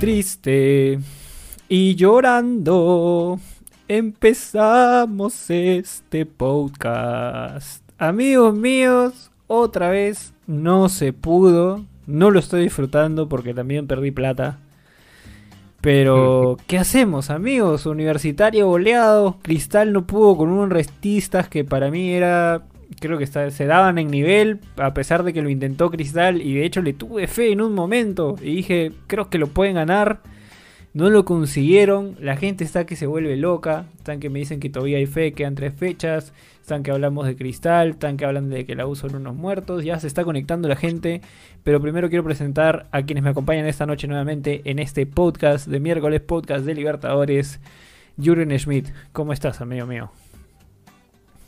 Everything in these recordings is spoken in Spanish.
Triste y llorando empezamos este podcast. Amigos míos, otra vez no se pudo. No lo estoy disfrutando porque también perdí plata. Pero, ¿qué hacemos, amigos? Universitario goleado. Cristal no pudo con unos restistas que para mí era. Creo que se daban en nivel, a pesar de que lo intentó Cristal. Y de hecho le tuve fe en un momento. Y dije, creo que lo pueden ganar. No lo consiguieron. La gente está que se vuelve loca. Están que me dicen que todavía hay fe, quedan tres fechas. Están que hablamos de cristal. Están que hablan de que la U son unos muertos. Ya se está conectando la gente. Pero primero quiero presentar a quienes me acompañan esta noche nuevamente en este podcast de miércoles, podcast de Libertadores. Jürgen Schmidt, ¿cómo estás, amigo mío?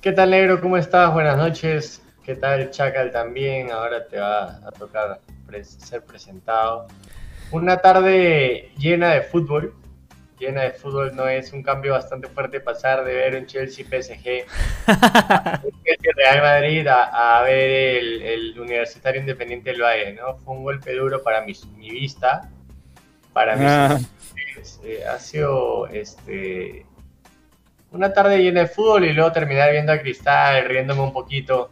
¿Qué tal, negro? ¿Cómo estás? Buenas noches. ¿Qué tal, Chacal? También ahora te va a tocar ser presentado. Una tarde llena de fútbol. Llena de fútbol no es un cambio bastante fuerte pasar de ver un Chelsea PSG Real Madrid a, ver el, Universitario Independiente del Valle, ¿no? Fue un golpe duro para mi, vista. Para mí ah. eh, ha sido este una tarde llena de fútbol y luego terminar viendo a Cristal, riéndome un poquito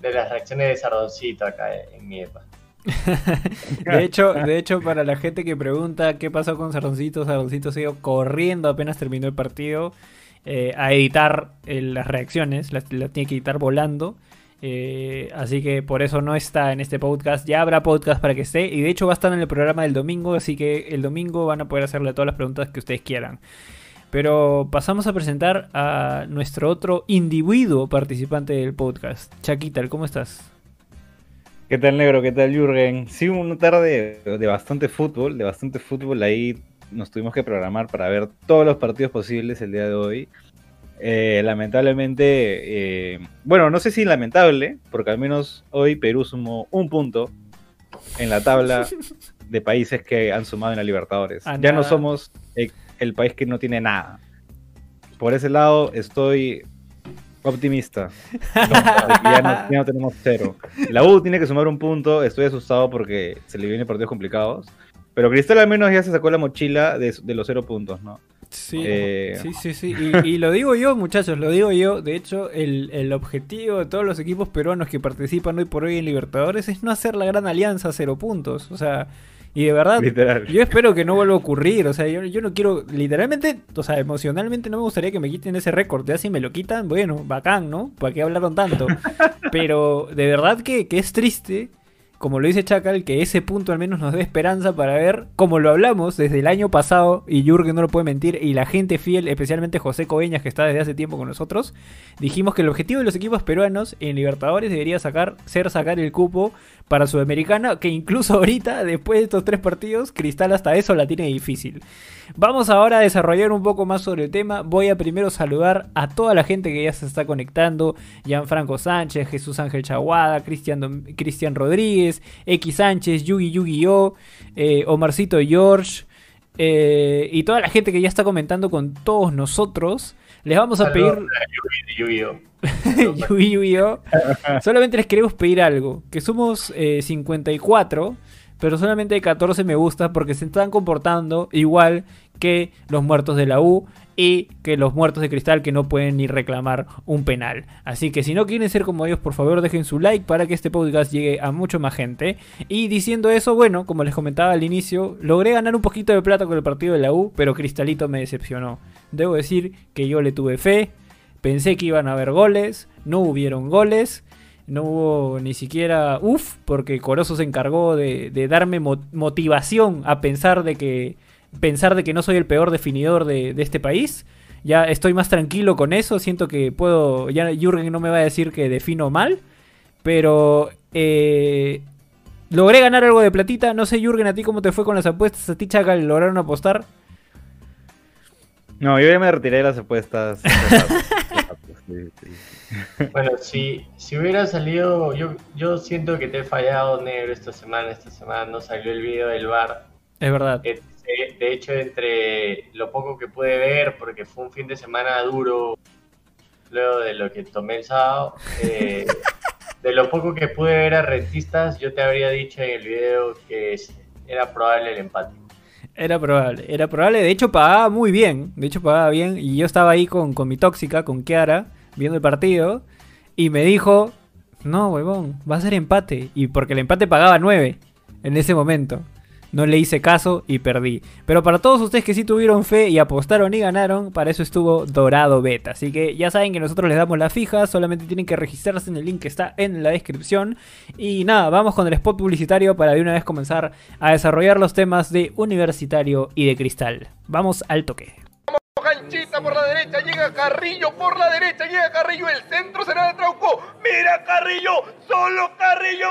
de las reacciones de Sardoncito acá en mi EPA. de hecho, de hecho, para la gente que pregunta qué pasó con Sardoncito, Sardoncito se ido corriendo apenas terminó el partido eh, a editar eh, las reacciones, las, tiene que editar volando. Eh, así que por eso no está en este podcast. Ya habrá podcast para que esté. Y de hecho va a estar en el programa del domingo. Así que el domingo van a poder hacerle todas las preguntas que ustedes quieran. Pero pasamos a presentar a nuestro otro individuo participante del podcast. Chaquita, ¿cómo estás? ¿Qué tal, negro? ¿Qué tal, Jürgen? Sí, una tarde de bastante fútbol, de bastante fútbol. Ahí nos tuvimos que programar para ver todos los partidos posibles el día de hoy. Eh, lamentablemente, eh, bueno, no sé si lamentable, porque al menos hoy Perú sumó un punto en la tabla de países que han sumado en la Libertadores. Ya no somos el país que no tiene nada. Por ese lado estoy Optimista. ya, no, tenemos cero. La U tiene que sumar un punto. Estoy asustado porque se le vienen partidos complicados. Pero Cristal al menos ya se sacó la mochila de, los cero puntos, ¿no? Sí, eh, sí, sí, sí. Y, lo digo yo, muchachos, lo digo yo. De hecho, el, el, objetivo de todos los equipos peruanos que participan hoy por hoy en Libertadores es no hacer la gran alianza a cero puntos. O sea, y de verdad, yo espero que no vuelva a ocurrir. O sea, yo, no quiero, literalmente, o sea, emocionalmente no me gustaría que me quiten ese récord. Ya si me lo quitan, bueno, bacán, ¿no? ¿Para qué hablaron tanto? Pero de verdad que, que es triste como lo dice Chacal, que ese punto al menos nos dé esperanza para ver, como lo hablamos desde el año pasado, y Jürgen no lo puede mentir, y la gente fiel, especialmente José Coveñas, que está desde hace tiempo con nosotros, dijimos que el objetivo de los equipos peruanos en Libertadores debería ser sacar el cupo para Sudamericana, que incluso ahorita, después de estos tres partidos, Cristal hasta eso la tiene difícil. Vamos ahora a desarrollar un poco más sobre el tema. Voy a primero saludar a toda la gente que ya se está conectando. Gianfranco Sánchez, Jesús Ángel Chaguada, Cristian Rodríguez, X Sánchez, Yugi Yugi Yo, eh, Omarcito George. Eh, y toda la gente que ya está comentando con todos nosotros. Les vamos a pedir. Solamente les queremos pedir algo. Que somos 54, eh, pero solamente hay 14 me gusta porque se están comportando igual que los muertos de la U y que los muertos de cristal que no pueden ni reclamar un penal. Así que si no quieren ser como ellos, por favor dejen su like para que este podcast llegue a mucho más gente. Y diciendo eso, bueno, como les comentaba al inicio, logré ganar un poquito de plata con el partido de la U, pero Cristalito me decepcionó. Debo decir que yo le tuve fe, Pensé que iban a haber goles, no hubieron goles, no hubo ni siquiera uff, porque Corozo se encargó de, darme motivación a pensar de que pensar de que no soy el peor definidor de, este país. Ya estoy más tranquilo con eso, siento que puedo, ya Jürgen no me va a decir que defino mal, pero eh, logré ganar algo de platita. No sé, Jürgen, a ti cómo te fue con las apuestas, a ti Chacal, lograron apostar. No, yo ya me retiré de las apuestas. Bueno, si, si hubiera salido, yo, yo siento que te he fallado negro esta semana, esta semana no salió el video del bar. Es verdad. Eh, de hecho, entre lo poco que pude ver, porque fue un fin de semana duro, luego de lo que tomé el sábado, eh, de lo poco que pude ver a rentistas, yo te habría dicho en el video que era probable el empate. Era probable, era probable. De hecho, pagaba muy bien. De hecho, pagaba bien. Y yo estaba ahí con, con mi tóxica, con Kiara, viendo el partido. Y me dijo: No, huevón, va a ser empate. Y porque el empate pagaba 9 en ese momento no le hice caso y perdí. Pero para todos ustedes que sí tuvieron fe y apostaron y ganaron, para eso estuvo Dorado Beta. Así que ya saben que nosotros les damos la fija, solamente tienen que registrarse en el link que está en la descripción. Y nada, vamos con el spot publicitario para de una vez comenzar a desarrollar los temas de universitario y de cristal. Vamos al toque. Canchita por la derecha, llega Carrillo por la derecha, llega Carrillo, el centro será de Trauco. Mira Carrillo, solo Carrillo.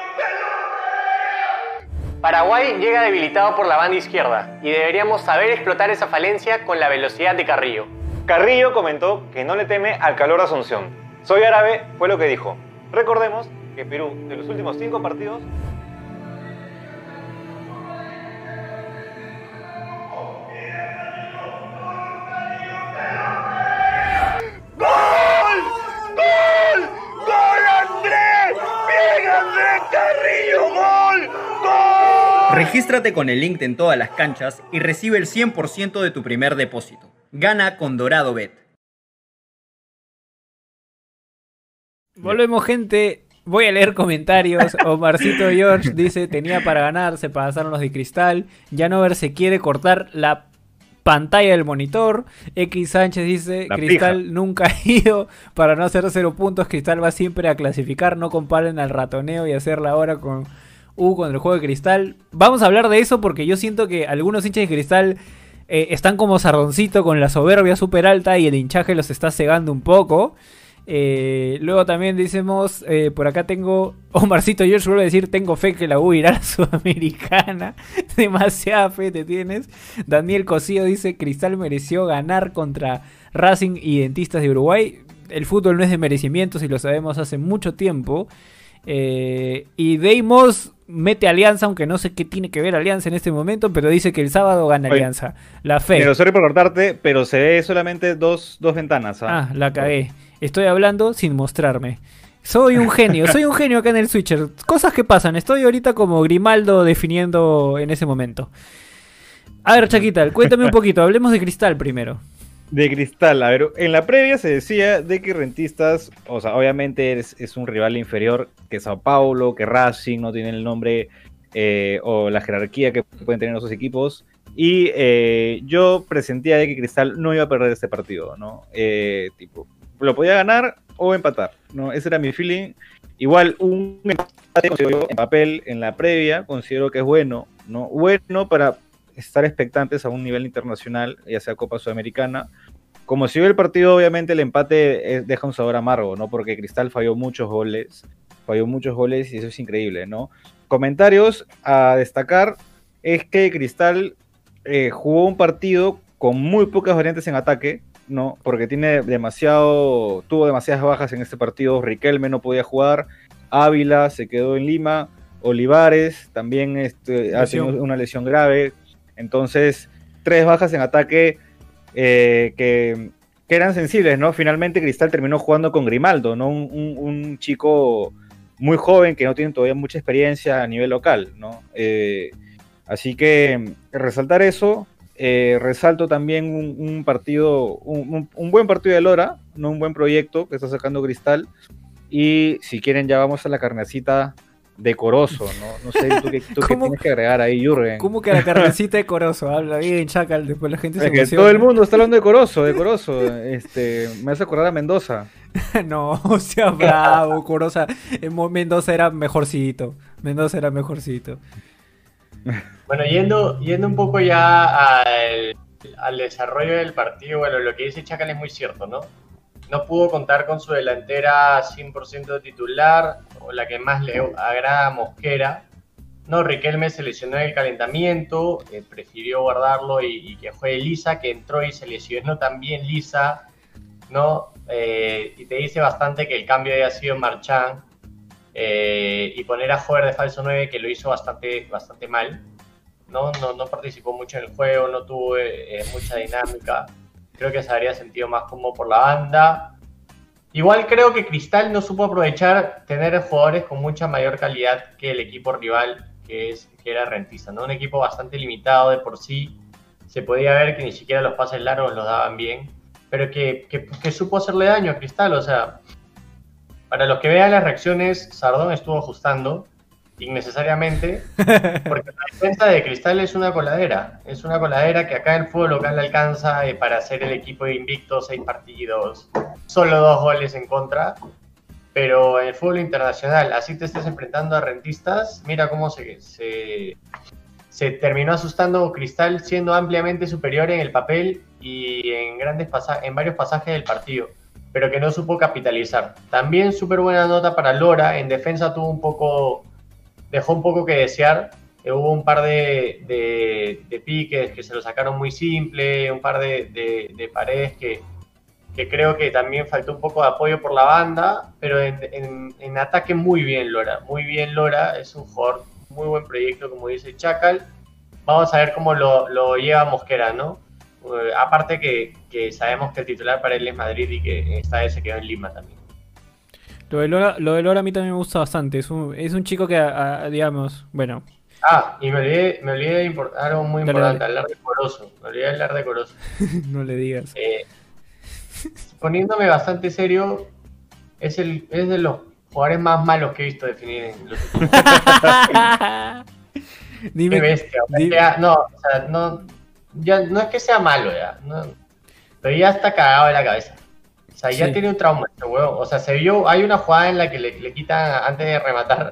Paraguay llega debilitado por la banda izquierda y deberíamos saber explotar esa falencia con la velocidad de Carrillo. Carrillo comentó que no le teme al calor Asunción. Soy árabe, fue lo que dijo. Recordemos que Perú, de los últimos cinco partidos, ¡Gol! ¡Gol! ¡Gol Andrés! ¡Bien Andrés Carrillo! ¡Gol! ¡Gol! Regístrate con el link en todas las canchas y recibe el 100% de tu primer depósito. Gana con Dorado Bet. Volvemos, gente. Voy a leer comentarios. Omarcito George dice: Tenía para ganar, se pasaron los de cristal. Ya no ver se quiere cortar la pantalla del monitor. X Sánchez dice: La Cristal pija. nunca ha ido para no hacer cero puntos. Cristal va siempre a clasificar. No comparen al ratoneo y hacerla ahora con U con el juego de cristal. Vamos a hablar de eso porque yo siento que algunos hinchas de cristal. eh, están como sardoncito con la soberbia súper alta y el hinchaje los está cegando un poco. Eh, luego también decimos, eh, por acá tengo, Omarcito vuelve a decir, tengo fe que la U irá a la Sudamericana. Demasiada fe te tienes. Daniel Cosío dice, Cristal mereció ganar contra Racing y Dentistas de Uruguay. El fútbol no es de merecimientos y lo sabemos hace mucho tiempo. Eh, y Deimos mete Alianza, aunque no sé qué tiene que ver Alianza en este momento, pero dice que el sábado gana Oye, Alianza. La fe. Pero sorry por cortarte, pero se ve solamente dos, dos ventanas. ¿ah? Ah, la cagué. Estoy hablando sin mostrarme. Soy un genio, soy un genio acá en el Switcher. Cosas que pasan, estoy ahorita como Grimaldo definiendo en ese momento. A ver, Chaquita, cuéntame un poquito, hablemos de Cristal primero. De cristal, a ver, en la previa se decía de que Rentistas, o sea, obviamente es, es un rival inferior que Sao Paulo, que Racing, no tienen el nombre eh, o la jerarquía que pueden tener esos equipos. Y eh, yo presentía de que Cristal no iba a perder este partido, ¿no? Eh, tipo, lo podía ganar o empatar, ¿no? Ese era mi feeling. Igual un empate en papel en la previa, considero que es bueno, ¿no? Bueno para estar expectantes a un nivel internacional, ya sea Copa Sudamericana. Como si el partido, obviamente el empate eh, deja un sabor amargo, ¿no? Porque Cristal falló muchos goles, falló muchos goles y eso es increíble, ¿no? Comentarios a destacar es que Cristal eh, jugó un partido con muy pocas variantes en ataque, ¿no? Porque tiene demasiado, tuvo demasiadas bajas en este partido. Riquelme no podía jugar, Ávila se quedó en Lima, Olivares también este, ha tenido una lesión grave. Entonces, tres bajas en ataque eh, que, que eran sensibles, ¿no? Finalmente Cristal terminó jugando con Grimaldo, ¿no? Un, un- un chico muy joven que no tiene todavía mucha experiencia a nivel local, ¿no? Eh, así que resaltar eso. Eh, resalto también un, un partido, un, buen partido de Lora, ¿no? Un buen proyecto que está sacando Cristal. Y si quieren ya vamos a la carnecita decoroso, ¿no? No sé, tú qué, tú qué tienes que agregar ahí, Jürgen. ¿Cómo que la carnecita de Corozo? Habla bien, Chacal, después la gente se emociona. todo el mundo está hablando de Corozo, de Corozo. Este, me hace acordar a Mendoza. no, sea bravo, Coroza. Mendoza era mejorcito. Mendoza era mejorcito. Bueno, yendo, yendo un poco ya al, desarrollo del partido, bueno, lo que dice Chacal es muy cierto, ¿no? No pudo contar con su delantera 100% titular, o la que más le agrada Mosquera. No, Riquelme se lesionó en el calentamiento, eh, prefirió guardarlo y, que juegue Lisa, que entró y se lesionó también Lisa, ¿no? Eh, y te dice bastante que el cambio haya sido Marchán eh, y poner a Jover de falso 9 que lo hizo bastante, bastante mal. ¿no? No, no participó mucho en el juego, no tuvo eh, mucha dinámica. Creo que se habría sentido más como por la banda. Igual creo que Cristal no supo aprovechar tener jugadores con mucha mayor calidad que el equipo rival, que, es, que era Rentista. ¿no? Un equipo bastante limitado de por sí, se podía ver que ni siquiera los pases largos los daban bien, pero que, que supo hacerle daño a Cristal, o sea, para los que vean las reacciones, Sardón estuvo ajustando innecesariamente, porque la defensa de Cristal es una coladera, es una coladera que acá en el fútbol local le alcanza eh, para ser el equipo invicto, seis partidos, solo dos goles en contra, pero en el fútbol internacional, así te estés enfrentando a rentistas, mira cómo se, se, se terminó asustando Cristal siendo ampliamente superior en el papel y en, grandes en varios pasajes del partido pero que no supo capitalizar. También súper buena nota para Lora, en defensa tuvo un poco dejó un poco que desear. Eh, hubo un par de, de, piques que se lo sacaron muy simple, un par de, paredes que, creo que también faltó un poco de apoyo por la banda, pero en, en, ataque muy bien Lora, muy bien Lora, es un jugador, muy buen proyecto como dice Chacal. Vamos a ver cómo lo, lo lleva Mosquera, ¿no? Eh, aparte que, que, sabemos que el titular para él es Madrid y que esta vez se quedó en Lima también. Lo de, Lora, lo de Lora a mí también me gusta bastante. Es un, es un chico que, digamos, bueno. Ah, y me olvidé, me olvidé de importar algo muy importante, hablar de Corozo. Me olvidé de hablar de Corozo. no le digas. Eh, poniéndome bastante serio, es, el, es de los jugadores más malos que he visto definir en los Dime, Qué bestia. no, o sea, no, ya, no es que sea malo ya, no, pero ya está cagado de la cabeza. O sea, ya tiene un trauma este huevo. O sea, se vio, hay una jugada en la que le, le quitan antes de rematar.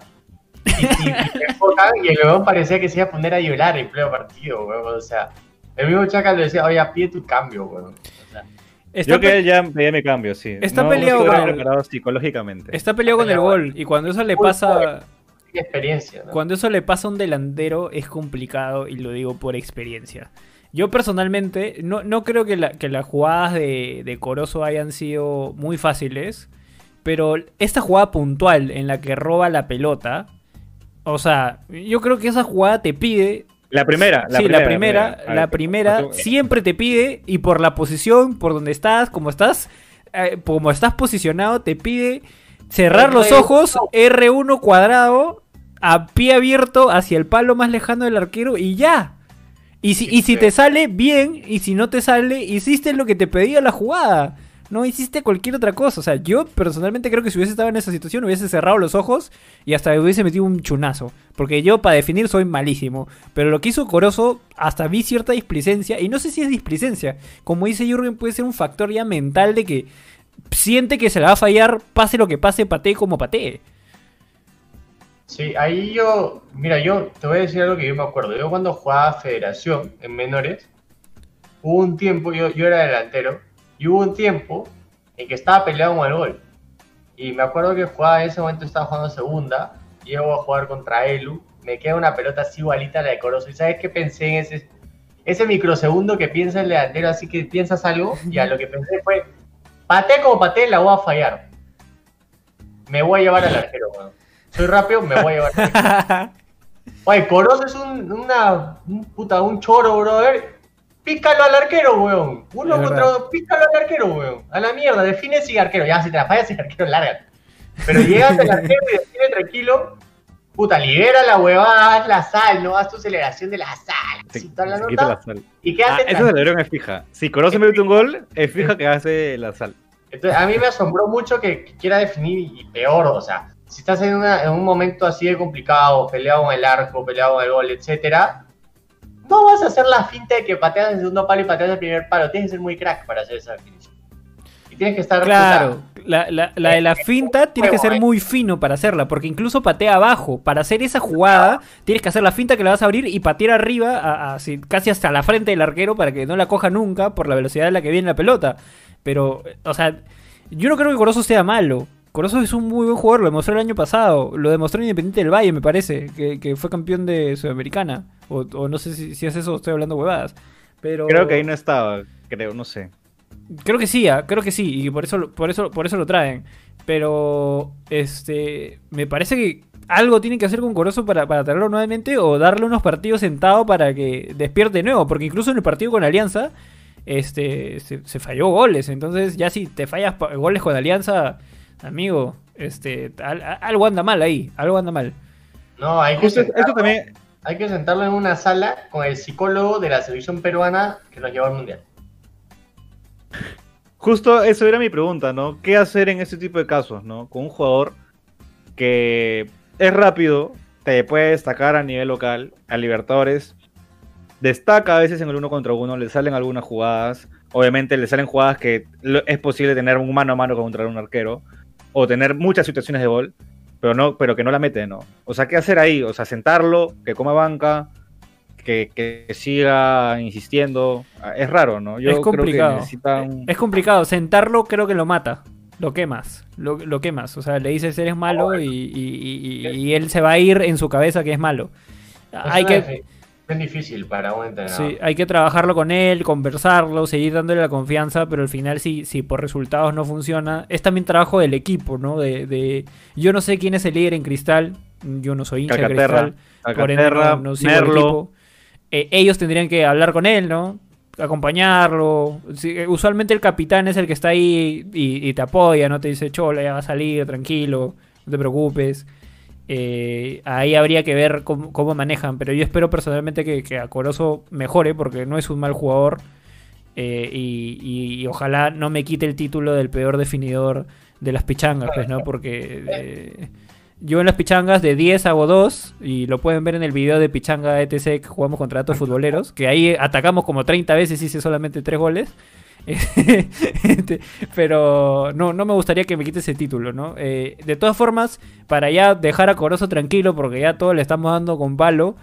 Y, y, el huevón parecía que se iba a poner a llorar en pleno partido, huevón. O sea, el mismo Chacal le decía, oye, pide tu cambio, huevón. Yo que él ya pedía mi cambio, sí. Está peleado con el... psicológicamente. Está peleado con el gol y cuando eso le pasa experiencia, Cuando eso le pasa a un delantero es complicado y lo digo por experiencia. Yo personalmente no, no creo que, las jugadas de, de Corozo hayan sido muy fáciles. Pero esta jugada puntual en la que roba la pelota. O sea, yo creo que esa jugada te pide. La primera, la sí, primera, la primera, la primera, siempre te pide, y por la posición, por donde estás, como estás, eh, como estás posicionado, te pide cerrar los ojos, R1 cuadrado, a pie abierto hacia el palo más lejano del arquero y ya. Y si, y si te sale, bien. Y si no te sale, hiciste lo que te pedía la jugada. No hiciste cualquier otra cosa. O sea, yo personalmente creo que si hubiese estado en esa situación, hubiese cerrado los ojos y hasta hubiese metido un chunazo. Porque yo, para definir, soy malísimo. Pero lo que hizo Corozo, hasta vi cierta displicencia. Y no sé si es displicencia. Como dice Jürgen, puede ser un factor ya mental de que siente que se la va a fallar, pase lo que pase, patee como patee. Sí, ahí yo, mira, yo te voy a decir algo que yo me acuerdo. Yo cuando jugaba Federación en menores, hubo un tiempo, yo, yo era delantero, y hubo un tiempo en que estaba peleado con el gol. Y me acuerdo que jugaba en ese momento, estaba jugando segunda, llego a jugar contra Elu, me queda una pelota así igualita a la de Corozo. ¿Y sabes qué pensé en ese, ese microsegundo que piensa el delantero, así que piensas algo? Ya lo que pensé fue, paté como paté, la voy a fallar. Me voy a llevar al arquero, bueno soy rápido, me voy a llevar. Oye, Corozo es un, una, un, puta, un choro, brother. Pícalo al arquero, weón. Uno contra dos, pícalo al arquero, weón. A la mierda, define si arquero. Ya, si te la fallas, si arquero, larga. Pero llegas al arquero y define tranquilo. Puta, libera la huevada, haz la sal, ¿no? Haz tu aceleración de la sal. Sí, toda la nota, la sal. ¿Y qué hace? Ah, eso de es fija. Si Corozo mete un gol, es fija que hace la sal. Entonces, a mí me asombró mucho que quiera definir y peor, o sea, si estás en, un momento así de complicado, peleado con el arco, peleado con el gol, etcétera, no vas a hacer la finta de que pateas el segundo palo y pateas el primer palo. Tienes que ser muy crack para hacer esa definición. Y tienes que estar. Claro, la, la, la, de la finta tienes que ser ¿eh? muy fino para hacerla, porque incluso patea abajo. Para hacer esa jugada, tienes que hacer la finta que la vas a abrir y patear arriba, casi hasta la frente del arquero, para que no la coja nunca por la velocidad en la que viene la pelota. Pero, o sea, yo no creo que Corozo sea malo. Corozo es un muy buen jugador, lo demostró el año pasado. Lo demostró en Independiente del Valle, me parece, que, fue campeón de Sudamericana. O, no sé si, si, es eso, estoy hablando huevadas. Pero... Creo que ahí no estaba, creo, no sé. Creo que sí, ah, creo que sí, y por eso, por eso, por eso lo traen. Pero, este, me parece que algo tiene que hacer con Corozo para, para traerlo nuevamente o darle unos partidos sentados para que despierte de nuevo. Porque incluso en el partido con Alianza, este, se, se falló goles. Entonces, ya si te fallas goles con Alianza amigo, este, algo anda mal ahí, algo anda mal. No, hay que esto también, Hay que sentarlo en una sala con el psicólogo de la selección peruana que nos llevó al mundial. Justo eso era mi pregunta, ¿no? ¿Qué hacer en este tipo de casos, ¿no? Con un jugador que es rápido, te puede destacar a nivel local, a Libertadores, destaca a veces en el uno contra uno, le salen algunas jugadas, obviamente le salen jugadas que es posible tener un mano a mano contra un arquero, o tener muchas situaciones de gol, pero, no, pero que no la mete, ¿no? O sea, ¿qué hacer ahí? O sea, sentarlo, que coma banca, que, siga insistiendo. Ah, es raro, ¿no? Yo es complicado. Es complicado. Sentarlo creo que lo mata. Lo quemas. Lo, lo quemas. O sea, le dices eres malo y, él se va a ir en su cabeza que es malo. Hay que... Es difícil para un entrenador. Sí, hay que trabajarlo con él, conversarlo, seguir dándole la confianza, pero al final si, si por resultados no funciona, es también trabajo del equipo, ¿no? De, de... Yo no sé quién es el líder en Cristal, yo no soy hincha de Cristal, por ende no, sigo el equipo. Eh, ellos tendrían que hablar con él, ¿no? Acompañarlo. Eh, usualmente el capitán es el que está ahí y, te apoya, ¿no? Te dice, chola, ya va a salir, tranquilo, no te preocupes. Eh, ahí habría que ver cómo, manejan, pero yo espero personalmente que, que Acoroso mejore porque no es un mal jugador y, ojalá no me quite el título del peor definidor de las pichangas, pues, ¿no? Porque yo en las pichangas de 10 hago 2 y lo pueden ver en el video de pichanga ETC que jugamos contra datos futboleros, que ahí atacamos como 30 veces y hice solamente 3 goles. Este, pero no, no me gustaría que me quite ese título, ¿no? Eh, de todas formas, para ya dejar a Corozo tranquilo, porque ya todo le estamos dando con palo,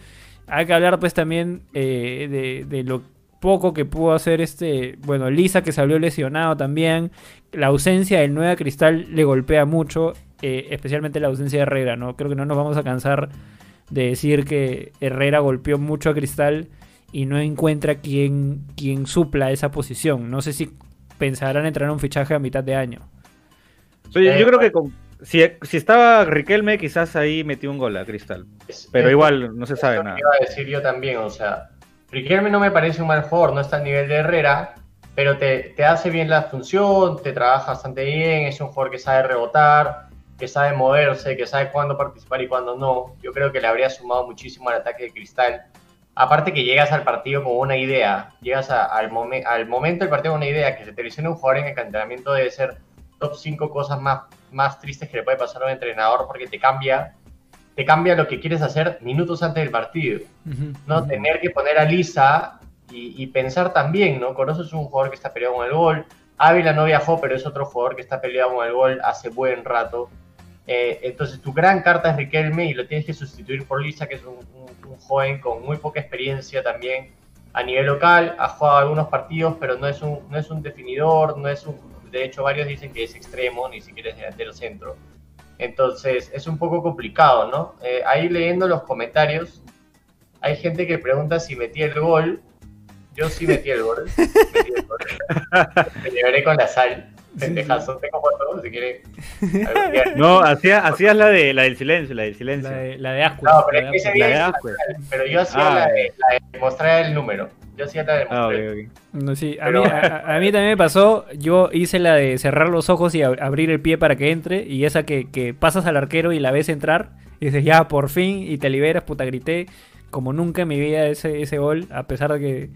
hay que hablar pues también eh, de, lo poco que pudo hacer este, bueno, Lisa que salió lesionado también, la ausencia del Nueva Cristal le golpea mucho eh, especialmente la ausencia de Herrera, ¿no? Creo que no nos vamos a cansar de decir que Herrera golpeó mucho a Cristal y no encuentra quien, quien supla esa posición. No sé si pensarán entrar en un fichaje a mitad de año. yo creo que si, estaba Riquelme, quizás ahí metió un gol a Cristal. Pero igual no se sabe nada. Iba a decir yo también, o sea, Riquelme no me parece un mal jugador, no está al nivel de Herrera, pero te, te hace bien la función, te trabaja bastante bien, es un jugador que sabe rebotar, que sabe moverse, que sabe cuándo participar y cuándo no. Yo creo que le habría sumado muchísimo al ataque de Cristal. Aparte que llegas al partido con una idea, llegas al, al momento del partido con una idea, que se te lesiona un jugador en el entrenamiento debe ser top 5 cosas más, más tristes que le puede pasar a un entrenador porque te cambia, te cambia lo que quieres hacer minutos antes del partido. ¿no? Tener que poner a Lisa y, y, pensar también, ¿no? Corozo es un jugador que está peleado con el gol. Ávila no viajó, pero es otro jugador que está peleado con el gol hace buen rato. Eh, entonces tu gran carta es Riquelme y lo tienes que sustituir por Lisa, que es un, joven con muy poca experiencia también a nivel local, ha jugado algunos partidos, pero no es un, no es un definidor, no es un, de hecho varios dicen que es extremo, ni siquiera es delantero centro. Entonces es un poco complicado, ¿no? Eh, ahí leyendo los comentarios, hay gente que pregunta si metí el gol. Yo sí metí el gol. metí el gol. Me llevaré con la sal. Pendejazo, tengo si quiere. No, hacías hacía la de la del silencio, la del silencio. La de, la de No, pero es que la de Pero yo hacía ah, la, de, la, de, mostrar el número. Yo hacía la de ah, mostrar. No, sí, a, mí, a, mí, también me pasó. Yo hice la de cerrar los ojos y abrir el pie para que entre. Y esa que, que pasas al arquero y la ves entrar. Y dices, ya, por fin. Y te liberas, puta, grité. Como nunca en mi vida ese, ese gol. A pesar de que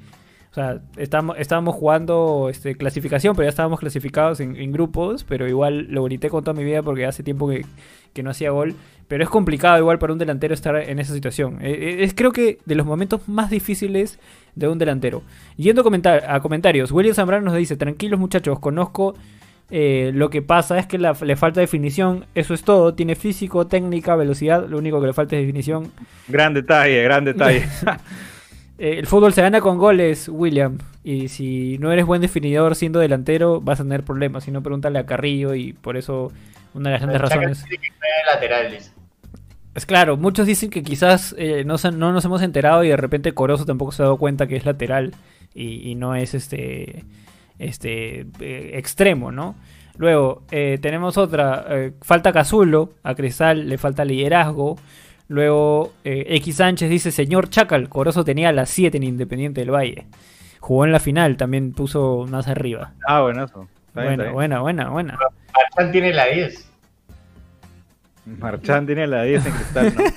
sea, estábamos, estábamos jugando este, clasificación, pero ya estábamos clasificados en, grupos, pero igual lo grité con toda mi vida porque hace tiempo que, no hacía gol. Pero es complicado igual para un delantero estar en esa situación. Eh, eh, es creo que de los momentos más difíciles de un delantero. Yendo a, a comentarios, William Zambrano nos dice, tranquilos muchachos, conozco eh, lo que pasa es que le falta definición, eso es todo. Tiene físico, técnica, velocidad, lo único que le falta es definición. Gran detalle, gran detalle. Eh, el fútbol se gana con goles, William. Y si no eres buen definidor siendo delantero, vas a tener problemas. Si no, pregúntale a Carrillo y por eso una de las grandes razones. Es claro, muchos dicen que quizás eh, no, no, nos hemos enterado y de repente Corozo tampoco se ha dado cuenta que es lateral y, no es este, este eh, extremo, ¿no? Luego tenemos otra, falta Cazulo, a Cristal le falta liderazgo. Luego eh, X Sánchez dice, señor Chacal, Corozo tenía las 7 en Independiente del Valle. Jugó en la final, también puso más arriba. Ah, buenazo. Buena, buena, buena, buena. Marchán tiene la 10. Marchán tiene la 10 en cristal, ¿no?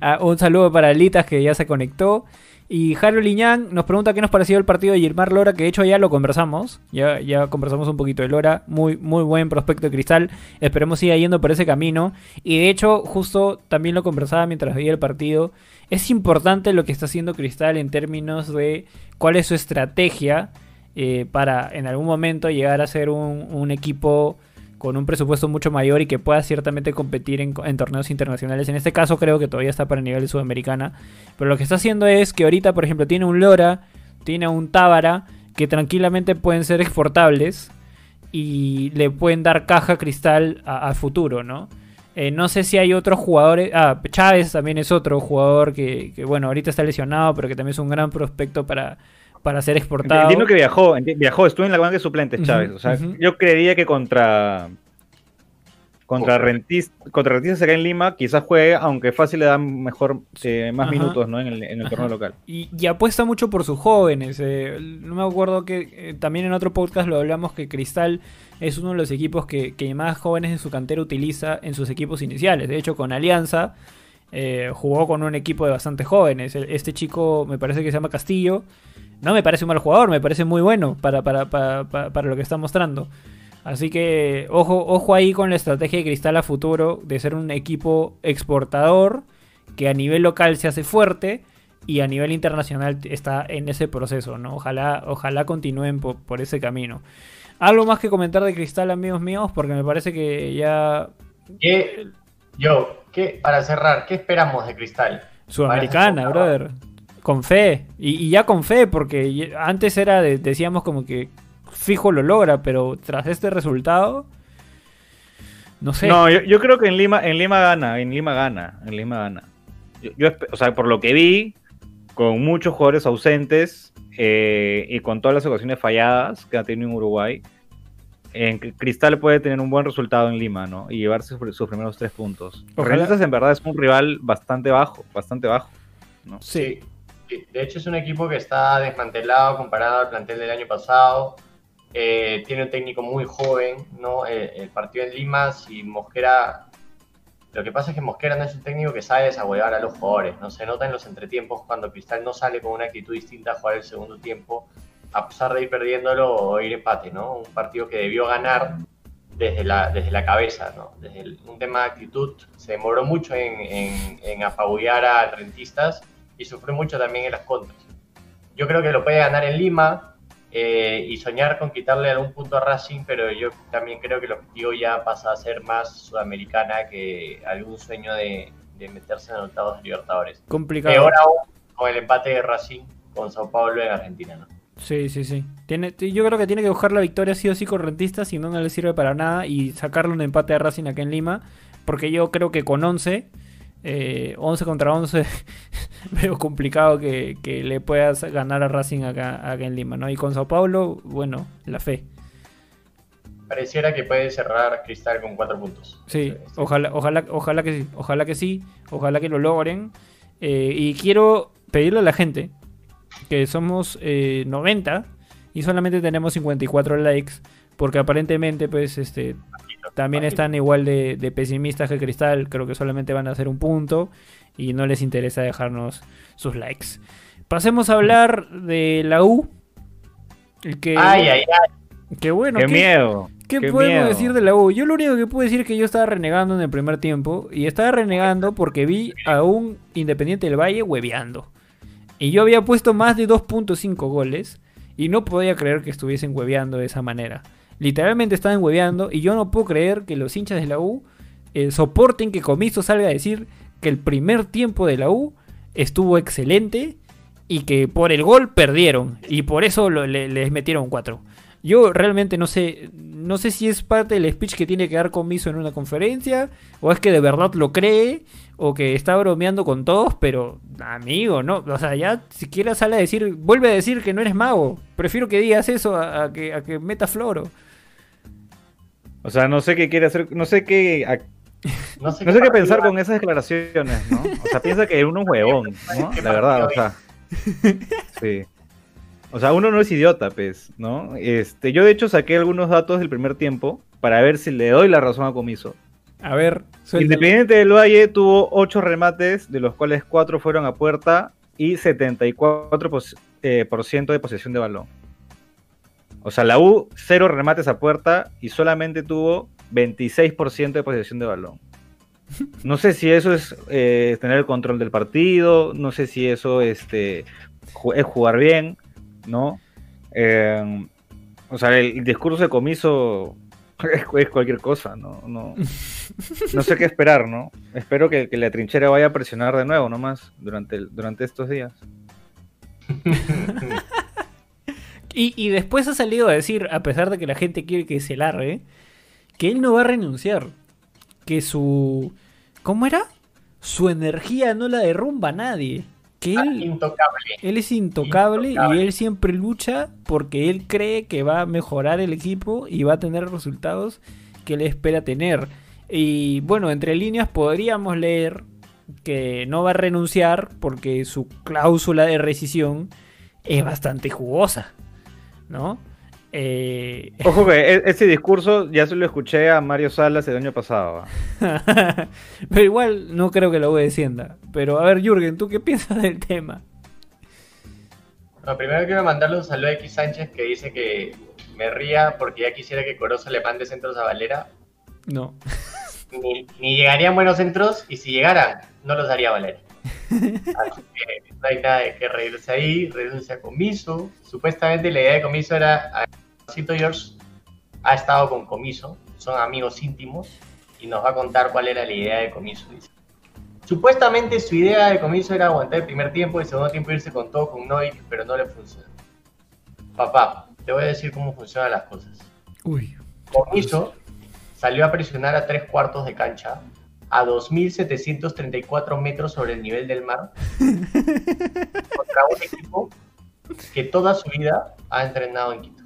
Ah, un saludo para Litas que ya se conectó. Y Jaro Liñán nos pregunta qué nos pareció el partido de Gilmar Lora, que de hecho ya lo conversamos. Ya, ya conversamos un poquito de Lora. Muy, muy buen prospecto de cristal. Esperemos siga yendo por ese camino. Y de hecho, justo también lo conversaba mientras veía el partido. Es importante lo que está haciendo Cristal en términos de cuál es su estrategia eh, para en algún momento llegar a ser un equipo con un presupuesto mucho mayor y que pueda ciertamente competir en, torneos internacionales. En este caso creo que todavía está para el nivel de Sudamericana. Pero lo que está haciendo es que ahorita, por ejemplo, tiene un Lora, tiene un Tábara, que tranquilamente pueden ser exportables y le pueden dar caja cristal a, futuro, ¿no? Eh, no sé si hay otros jugadores. Ah, Chávez también es otro jugador que, bueno, ahorita está lesionado, pero que también es un gran prospecto para, para ser exportado. Entiendo que viajó, viajó, estuvo en la banca de suplentes, Chávez. O sea, yo creería que contra contra Rentistas contra Rentistas acá en Lima quizás juegue, aunque fácil le dan mejor eh, más minutos ¿no? en el, en el torneo local. Y, apuesta mucho por sus jóvenes. Eh, no me acuerdo que eh, también en otro podcast lo hablamos que Cristal es uno de los equipos que, que, más jóvenes en su cantera utiliza en sus equipos iniciales. De hecho, con Alianza jugó con un equipo de bastante jóvenes. Este chico me parece que se llama Castillo. No me parece un mal jugador, me parece muy bueno para, para, para, para lo que está mostrando. Así que ojo, ojo ahí con la estrategia de Cristal a futuro de ser un equipo exportador que a nivel local se hace fuerte y a nivel internacional está en ese proceso, ¿no? Ojalá, ojalá continúen por, por ese camino. Algo más que comentar de Cristal, amigos míos, porque me parece que ya. ¿Qué, yo, ¿qué, para cerrar, ¿qué esperamos de Cristal? Sudamericana, brother con fe. Y, ya con fe, porque antes era, decíamos como que fijo lo logra, pero tras este resultado, no sé. No, yo, creo que en Lima, en Lima gana, en Lima gana, en Lima gana. Yo, o sea, por lo que vi, con muchos jugadores ausentes eh, y con todas las ocasiones falladas que ha tenido en Uruguay, en Cristal puede tener un buen resultado en Lima, ¿no? Y llevarse sus, primeros tres puntos. En verdad es un rival bastante bajo, bastante bajo. ¿no? Sí, de hecho, es un equipo que está desmantelado comparado al plantel del año pasado. Eh, tiene un técnico muy joven, ¿no? Eh, el, partido en Lima, si Mosquera. Lo que pasa es que Mosquera no es un técnico que sabe desahuevar a los jugadores, ¿no? Se nota en los entretiempos cuando Cristal no sale con una actitud distinta a jugar el segundo tiempo, a pesar de ir perdiéndolo o ir empate, ¿no? Un partido que debió ganar desde la, desde la cabeza, ¿no? Desde un tema de actitud, se demoró mucho en, en, en apabullar a rentistas y sufrió mucho también en las contras. Yo creo que lo puede ganar en Lima eh, y soñar con quitarle algún punto a Racing, pero yo también creo que el objetivo ya pasa a ser más sudamericana que algún sueño de, meterse en octavos de Libertadores. Complicado. Peor aún con el empate de Racing con Sao Paulo en Argentina, ¿no? Sí, sí, sí. Tiene, yo creo que tiene que buscar la victoria sí o sí correntista, si no, no le sirve para nada, y sacarle un empate a Racing acá en Lima, porque yo creo que con 11 eh, 11 contra 11 veo complicado que, le puedas ganar a Racing acá, en Lima, ¿no? Y con Sao Paulo, bueno, la fe. Pareciera que puede cerrar Cristal con 4 puntos. Sí, ojalá, ojalá, ojalá que sí, ojalá que sí, ojalá que lo logren. Eh, y quiero pedirle a la gente que somos 90 eh, y solamente tenemos 54 likes porque aparentemente pues este también están igual de, pesimistas que Cristal, creo que solamente van a hacer un punto y no les interesa dejarnos sus likes. Pasemos a hablar de la U. Que, ay, ay, ay. Qué bueno. Qué, miedo. ¿Qué podemos decir de la U? Yo lo único que puedo decir es que yo estaba renegando en el primer tiempo. Y estaba renegando porque vi a un Independiente del Valle hueveando. Y yo había puesto más de 2.5 goles. Y no podía creer que estuviesen hueveando de esa manera. Literalmente estaban hueveando y yo no puedo creer que los hinchas de la U eh, soporten que Comiso salga a decir que el primer tiempo de la U estuvo excelente y que por el gol perdieron y por eso les metieron cuatro. Yo realmente no sé, no sé si es parte del speech que tiene que dar Comiso en una conferencia o es que de verdad lo cree o que está bromeando con todos, pero amigo, no, o sea, ya siquiera sale a decir, vuelve a decir que no eres mago. Prefiero que digas eso a, que, a que meta floro. O sea, no sé qué quiere hacer, no sé qué... No sé, qué, pensar con esas declaraciones, ¿no? O sea, piensa que uno es huevón, ¿no? La verdad, o sea. Sí. O sea, uno no es idiota, pues, ¿no? Este, yo de hecho saqué algunos datos del primer tiempo para ver si le doy la razón a Comiso. A ver, Independiente del Valle tuvo 8 remates, de los cuales 4 fueron a puerta y 74% eh, por ciento de posesión de balón. O sea, la U, 0 remates a puerta y solamente tuvo 26% de posesión de balón. No sé si eso es eh, tener el control del partido, no sé si eso este, es jugar bien, ¿no? Eh, o sea, el, discurso de comiso es, cualquier cosa, ¿no? No, no sé qué esperar, ¿no? Espero que, la trinchera vaya a presionar de nuevo nomás durante, durante estos días. y, y después ha salido a decir, a pesar de que la gente quiere que se largue, que él no va a renunciar. Que su... ¿Cómo era? Su energía no la derrumba a nadie que ah, él, él es intocable, y él siempre lucha porque él cree que va a mejorar el equipo y va a tener resultados que él espera tener. Y bueno, entre líneas podríamos leer que no va a renunciar porque su cláusula de rescisión es bastante jugosa, ¿no? Eh... Ojo que e-, ese discurso ya se lo escuché a Mario Salas el año pasado. Pero igual no creo que lo descienda. Pero a ver, Jürgen, ¿tú qué piensas del tema? Bueno, primero quiero mandarle un saludo a X Sánchez que dice que me ría porque ya quisiera que Corozo le mande centros a Valera. No. Ni, llegarían buenos centros y si llegaran, no los haría Valera. Así que no hay nada de que reírse ahí, renuncia a Comiso. Supuestamente la idea de Comiso era Cito George ha estado con Comiso, son amigos íntimos y nos va a contar cuál era la idea de Comiso. Supuestamente su idea de Comiso era aguantar el primer tiempo y el segundo tiempo irse con todo con Noy, pero no le funcionó. Papá, te voy a decir cómo funcionan las cosas. Uy. Comiso salió a presionar a tres cuartos de cancha a 2.734 metros sobre el nivel del mar contra un equipo que toda su vida ha entrenado en Quito.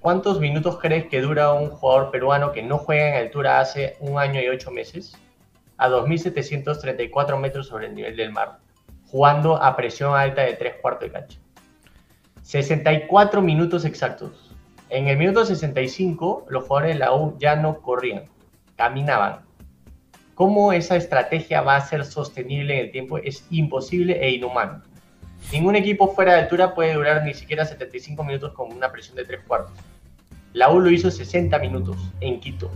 ¿Cuántos minutos crees que dura un jugador peruano que no juega en altura hace un año y ocho meses? A 2.734 metros sobre el nivel del mar, jugando a presión alta de tres cuartos de cancha. 64 minutos exactos. En el minuto 65, los jugadores de la U ya no corrían, caminaban. ¿Cómo esa estrategia va a ser sostenible en el tiempo? Es imposible e inhumano. Ningún equipo fuera de altura puede durar ni siquiera 75 minutos con una presión de tres cuartos. La U lo hizo 60 minutos en Quito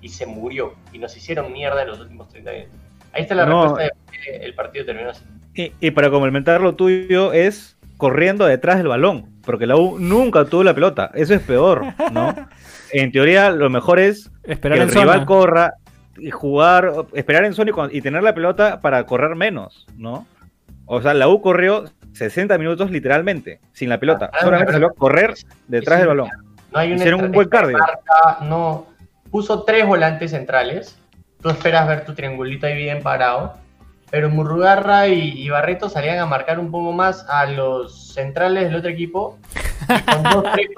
y se murió y nos hicieron mierda en los últimos 30 minutos. Ahí está la respuesta de que el partido terminó así. Y, para comentar lo tuyo es corriendo detrás del balón, porque la U nunca tuvo la pelota. Eso es peor, ¿no? en teoría, lo mejor es esperar que el rival corra jugar, esperar en zona y, tener la pelota para correr menos, ¿no? O sea, la U corrió 60 minutos literalmente, sin la pelota. Ah, Solamente salió a correr detrás del balón. No hay un buen cardio. no. Puso tres volantes centrales. Tú esperas ver tu triangulito ahí bien parado. Pero Murrugarra y, Barreto salían a marcar un poco más a los centrales del otro equipo. Y con dos, tres,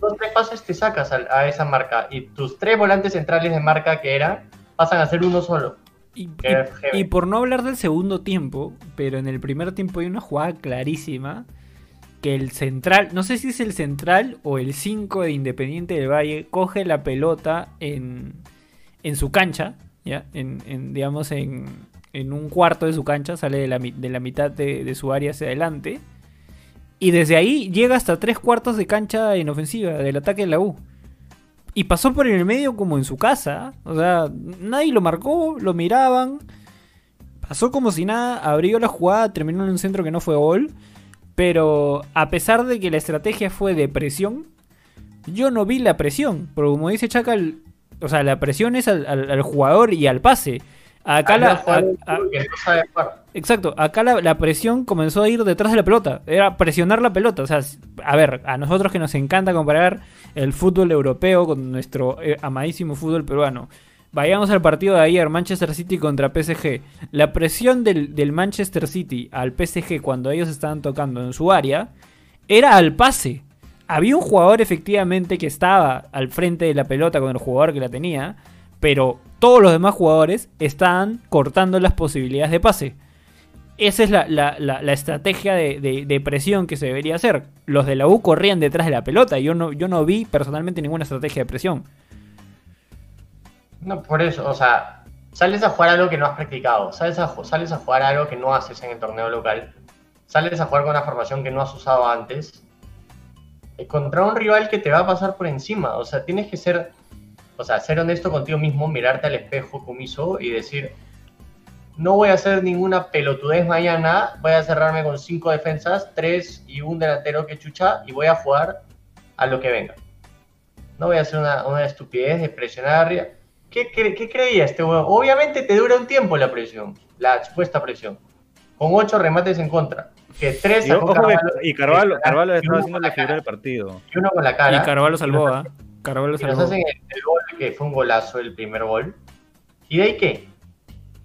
dos, tres pases te sacas a, esa marca. Y tus tres volantes centrales de marca que eran, pasan a ser uno solo. y, por no hablar del segundo tiempo, pero en el primer tiempo hay una jugada clarísima que el central, no sé si es el central o el 5 de Independiente del Valle, coge la pelota en, en su cancha, ¿ya? En, digamos, en, en, un cuarto de su cancha, sale de la, de la mitad de, su área hacia adelante. Y desde ahí llega hasta tres cuartos de cancha en ofensiva del ataque de la U. Y pasó por el medio como en su casa. O sea, nadie lo marcó, lo miraban. Pasó como si nada, abrió la jugada, terminó en un centro que no fue gol. Pero a pesar de que la estrategia fue de presión, yo no vi la presión. Porque como dice Chacal, o sea, la presión es al, jugador y al pase. Acá la, exacto, acá la, presión comenzó a ir detrás de la pelota, era presionar la pelota. O sea, a ver, a nosotros que nos encanta comparar el fútbol europeo con nuestro eh, amadísimo fútbol peruano. Vayamos al partido de ayer, Manchester City contra PSG. La presión del, Manchester City al PSG cuando ellos estaban tocando en su área era al pase. Había un jugador efectivamente que estaba al frente de la pelota con el jugador que la tenía, pero todos los demás jugadores estaban cortando las posibilidades de pase. Esa es la, estrategia de, presión que se debería hacer. Los de la U corrían detrás de la pelota. Yo no, yo no vi personalmente ninguna estrategia de presión. No, por eso, o sea, sales a jugar algo que no has practicado, sales a, sales a jugar algo que no haces en el torneo local, sales a jugar con una formación que no has usado antes, contra un rival que te va a pasar por encima, o sea, tienes que ser, o sea, ser honesto contigo mismo, mirarte al espejo, Kumiso, y decir, no voy a hacer ninguna pelotudez mañana, voy a cerrarme con cinco defensas, tres y un delantero que chucha, y voy a jugar a lo que venga. No voy a hacer una, una estupidez de presionar arriba. ¿Qué, qué, creía este huevo? Obviamente te dura un tiempo la presión, la supuesta presión. Con ocho remates en contra. Que tres y, y Carvalho, Carvalho estaba haciendo la figura del partido. Y uno con la cara. Y Carvalho salvó, ¿ah? Carvalho salvó. nos hacen el, gol, que fue un golazo el primer gol. ¿Y de ahí qué?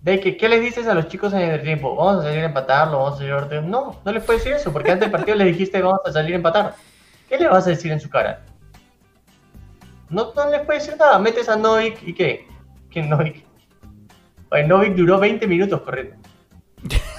¿De ahí qué? ¿Qué les dices a los chicos en el tiempo? ¿Vamos a salir a empatarlo? ¿Vamos a salir a No, no les puedes decir eso, porque antes del partido les dijiste vamos a salir a empatar. ¿Qué le vas a decir en su cara? No, no les puede decir nada. Metes a Novik y qué? ¿Qué Novik? Novik duró 20 minutos corriendo.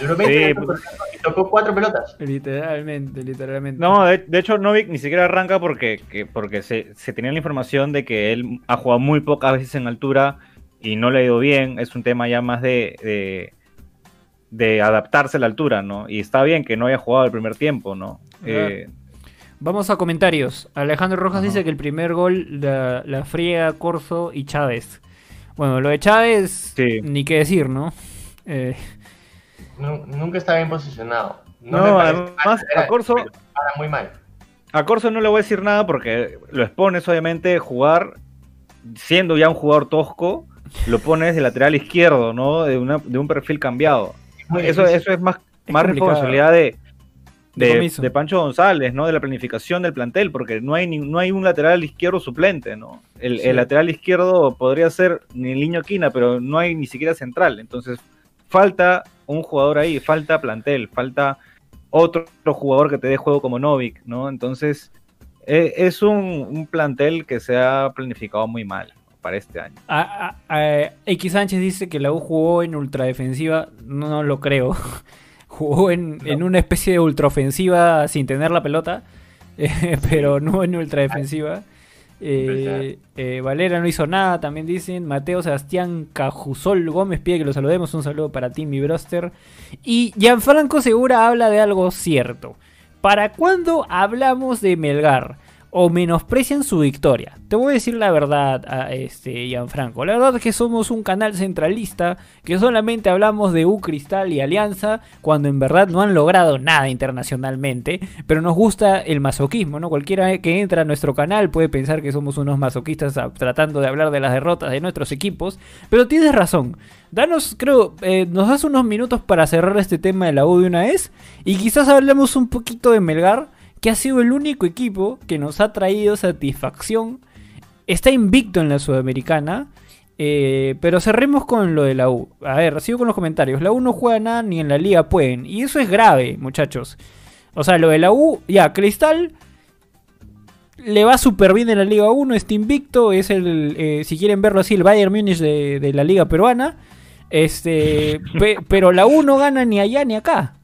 Duró 20 minutos pues. y tocó cuatro pelotas. Literalmente, literalmente. No, de, hecho Novik ni siquiera arranca porque, porque se, se, tenía la información de que él ha jugado muy pocas veces en altura y no le ha ido bien. Es un tema ya más de, de, de adaptarse a la altura, ¿no? Y está bien que no haya jugado el primer tiempo, ¿no? Eh, Vamos a comentarios. Alejandro Rojas dice que el primer gol la, la friega Corso y Chávez. Bueno, lo de Chávez, ni qué decir, ¿no? Eh... nunca está bien posicionado. No, además a Corso... muy mal. A Corso no le voy a decir nada porque lo expones obviamente jugar siendo ya un jugador tosco, lo pones de lateral izquierdo, ¿no? De, una, de un perfil cambiado. Eso, eso es más, más responsabilidad de, de, Pancho González, ¿no? De la planificación del plantel, porque no hay, no hay un lateral izquierdo suplente, ¿no? El, lateral izquierdo podría ser ni Niño Quina, pero no hay ni siquiera central. Entonces, falta un jugador ahí, falta plantel, falta otro, jugador que te dé juego como Novik, ¿no? Entonces, e, es un, plantel que se ha planificado muy mal para este año. X Sánchez dice que la U jugó en ultradefensiva, no, no lo creo. Jugó en, una especie de ultraofensiva sin tener la pelota, eh, pero no en ultradefensiva. Eh, eh, Valera no hizo nada, también dicen. Mateo Sebastián Cajusol Gómez pide que lo saludemos. Un saludo para ti, mi broster. Y Gianfranco Segura habla de algo cierto. ¿Para cuándo hablamos de Melgar? O menosprecian su victoria. Te voy a decir la verdad, a este Gianfranco. La verdad es que somos un canal centralista que solamente hablamos de U Cristal y Alianza cuando en verdad no han logrado nada internacionalmente, pero nos gusta el masoquismo, ¿no? Cualquiera que entra a nuestro canal puede pensar que somos unos masoquistas tratando de hablar de las derrotas de nuestros equipos, pero tienes razón. Danos, creo, eh, nos das unos minutos para cerrar este tema de la U de una vez y quizás hablemos un poquito de Melgar que ha sido el único equipo que nos ha traído satisfacción. Está invicto en la Sudamericana. Eh, pero cerremos con lo de la U. A ver, sigo con los comentarios. La U no juega nada ni en la liga pueden. Y eso es grave, muchachos. O sea, lo de la U, ya, Cristal le va súper bien en la Liga 1, está invicto, es el, eh, si quieren verlo así, el Bayern Múnich de, la Liga Peruana. Este, pero la U no gana ni allá ni acá.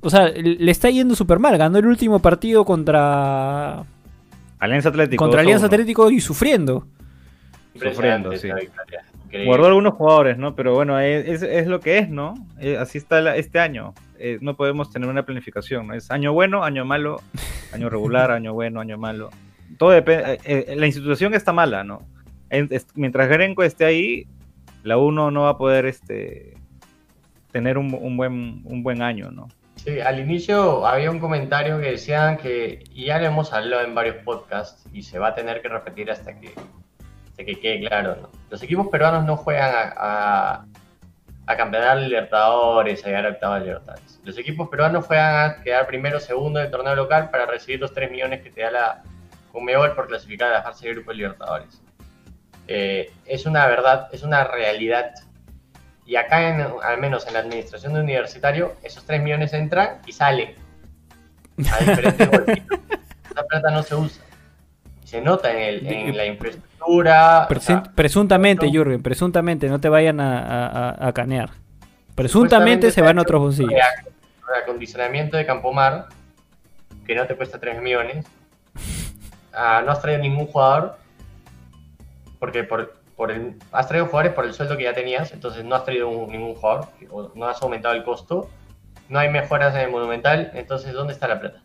O sea, le está yendo súper mal. Ganó el último partido contra. Alianza Atlético. Contra Alianza Atlético y sufriendo. Sufriendo, sí. Guardó algunos jugadores, ¿no? Pero bueno, es, lo que es, ¿no? Eh, así está este año. Eh, no podemos tener una planificación, ¿no? Es año bueno, año malo, año regular, año bueno, año malo. Todo depende. Eh, la institución está mala, ¿no? mientras Grenco esté ahí, la uno no va a poder este, tener un, buen, un buen año, ¿no? Sí, al inicio había un comentario que decían que, y ya lo hemos hablado en varios podcasts, y se va a tener que repetir hasta que, que quede claro, los equipos peruanos no juegan a, a, campeonar Libertadores, a llegar a octavas Libertadores. Los equipos peruanos juegan a quedar primero o segundo del torneo local para recibir los 3 millones que te da la Conmebol por clasificar a la fase de grupo de Libertadores. Eh, es una verdad, es una realidad y acá, en, al menos en la administración de universitario, esos 3 millones entran y salen a diferentes. Esa plata no se usa. Se nota en, la infraestructura. presuntamente, Jürgen, presuntamente, no te vayan a, canear. Presuntamente se van a otros bolsillos. El acondicionamiento de Campomar, que no te cuesta 3 millones. Ah, no has traído ningún jugador porque por, por el, has traído jugadores por el sueldo que ya tenías, entonces no has traído un- ningún jugador, o no has aumentado el costo, no hay mejoras en el Monumental, entonces ¿dónde está la plata?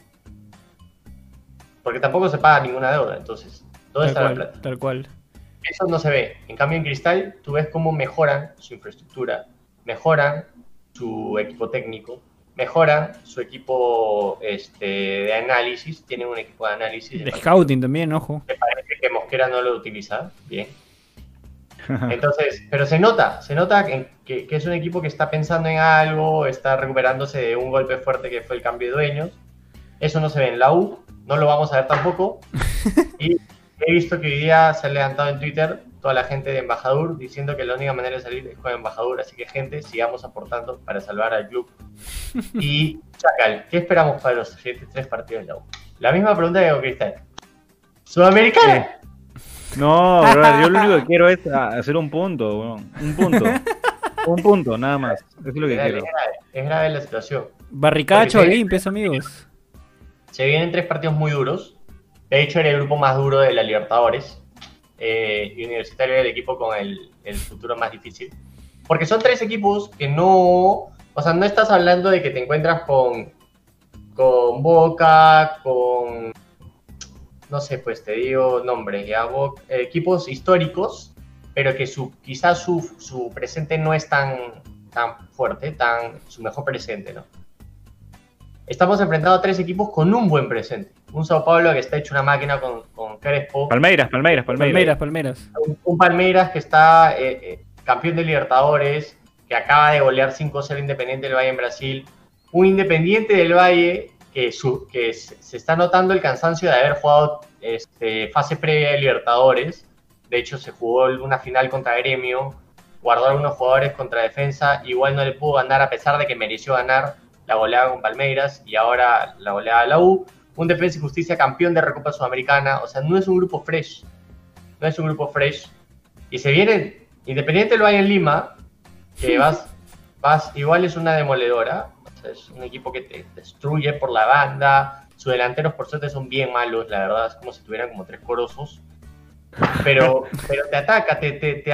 Porque tampoco se paga ninguna deuda, entonces, ¿dónde Tal está la plata? tal cual. Eso no se ve. En cambio, en Cristal, tú ves cómo mejoran su infraestructura, mejoran su equipo técnico, mejoran su equipo este, de análisis, tienen un equipo de análisis. De scouting también, ojo. Me parece que Mosquera no lo utiliza bien. Entonces, pero se nota, se nota que, que- que es un equipo que está pensando en algo, está recuperándose de un golpe fuerte que fue el cambio de dueños. Eso no se ve en la U, no lo vamos a ver tampoco. Y he visto que hoy día se ha levantado en Twitter toda la gente de Embajador diciendo que la única manera de salir es con Embajador. Así que, gente, sigamos aportando para salvar al club. Y, Chacal, ¿qué esperamos para los siguientes tres partidos de la U? La misma pregunta que con Cristal. ¿Sudamericana? No, brother, yo lo único que quiero es hacer un punto, weón. Un punto. un punto, nada más. Eso es lo que Es grave, quiero. es grave, es grave la situación. Barricacho limpios, amigos. Se vienen tres partidos muy duros. De hecho, era el grupo más duro de la Libertadores. Eh, y Universitario era el equipo con el, el futuro más difícil. Porque son tres equipos que no. O sea, no estás hablando de que te encuentras con, con Boca, con. No sé, pues te digo nombres, ya. Eh, equipos históricos, pero que su, quizás su, su presente no es tan, tan fuerte, tan su mejor presente, ¿no? Estamos enfrentando a tres equipos con un buen presente. Un Sao Paulo que está hecho una máquina con, con Crespo. Palmeiras, Palmeiras, Palmeiras. Palmeras, palmeras. Un, un Palmeiras que está eh, eh, campeón de Libertadores, que acaba de golear 5-0 Independiente del Valle en Brasil. Un Independiente del Valle que, su- que se se está notando el cansancio de haber jugado este, fase previa de Libertadores. De hecho, se jugó una final contra Gremio, guardó algunos jugadores contra defensa, igual no le pudo ganar a pesar de que mereció ganar la goleada con Palmeiras y ahora la goleada de la U. Un Defensa y Justicia campeón de Recopa Sudamericana, o sea, no es un grupo fresh, no es un grupo fresh. Y se viene Independiente lo hay en Lima, que vas, igual es una demoledora, o sea, es un equipo que te destruye por la banda, sus delanteros por suerte son bien malos, la verdad, es como si tuvieran como tres corosos. Pero, pero te ataca, te, te, te,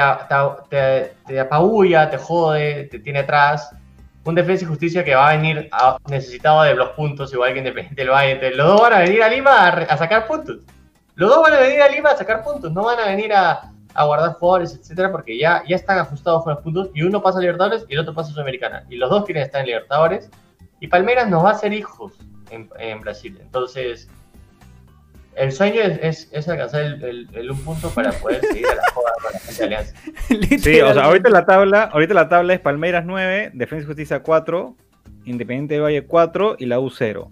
te, te- apabulla, te jode, te tiene atrás. Un defensa y justicia que va a venir a- necesitado de los puntos, igual que Independiente del Valle. Entonces, Los dos van a venir a Lima a sacar puntos. Los dos van a venir a Lima a sacar puntos, no van a venir a, a guardar jugadores, etcétera, porque ya, ya están ajustados con los puntos y uno pasa a Libertadores y el otro pasa a Sudamericana. Y los dos quieren estar en Libertadores. Y Palmeiras nos va a hacer hijos en, en Brasil. Entonces, el sueño es, es- es alcanzar el, el- el un punto para poder seguir a la joda con la gente de Alianza. Sí, o sea, ahorita la tabla, ahorita la tabla es Palmeiras 9, Defensa y Justicia 4, Independiente del Valle 4 y la U 0.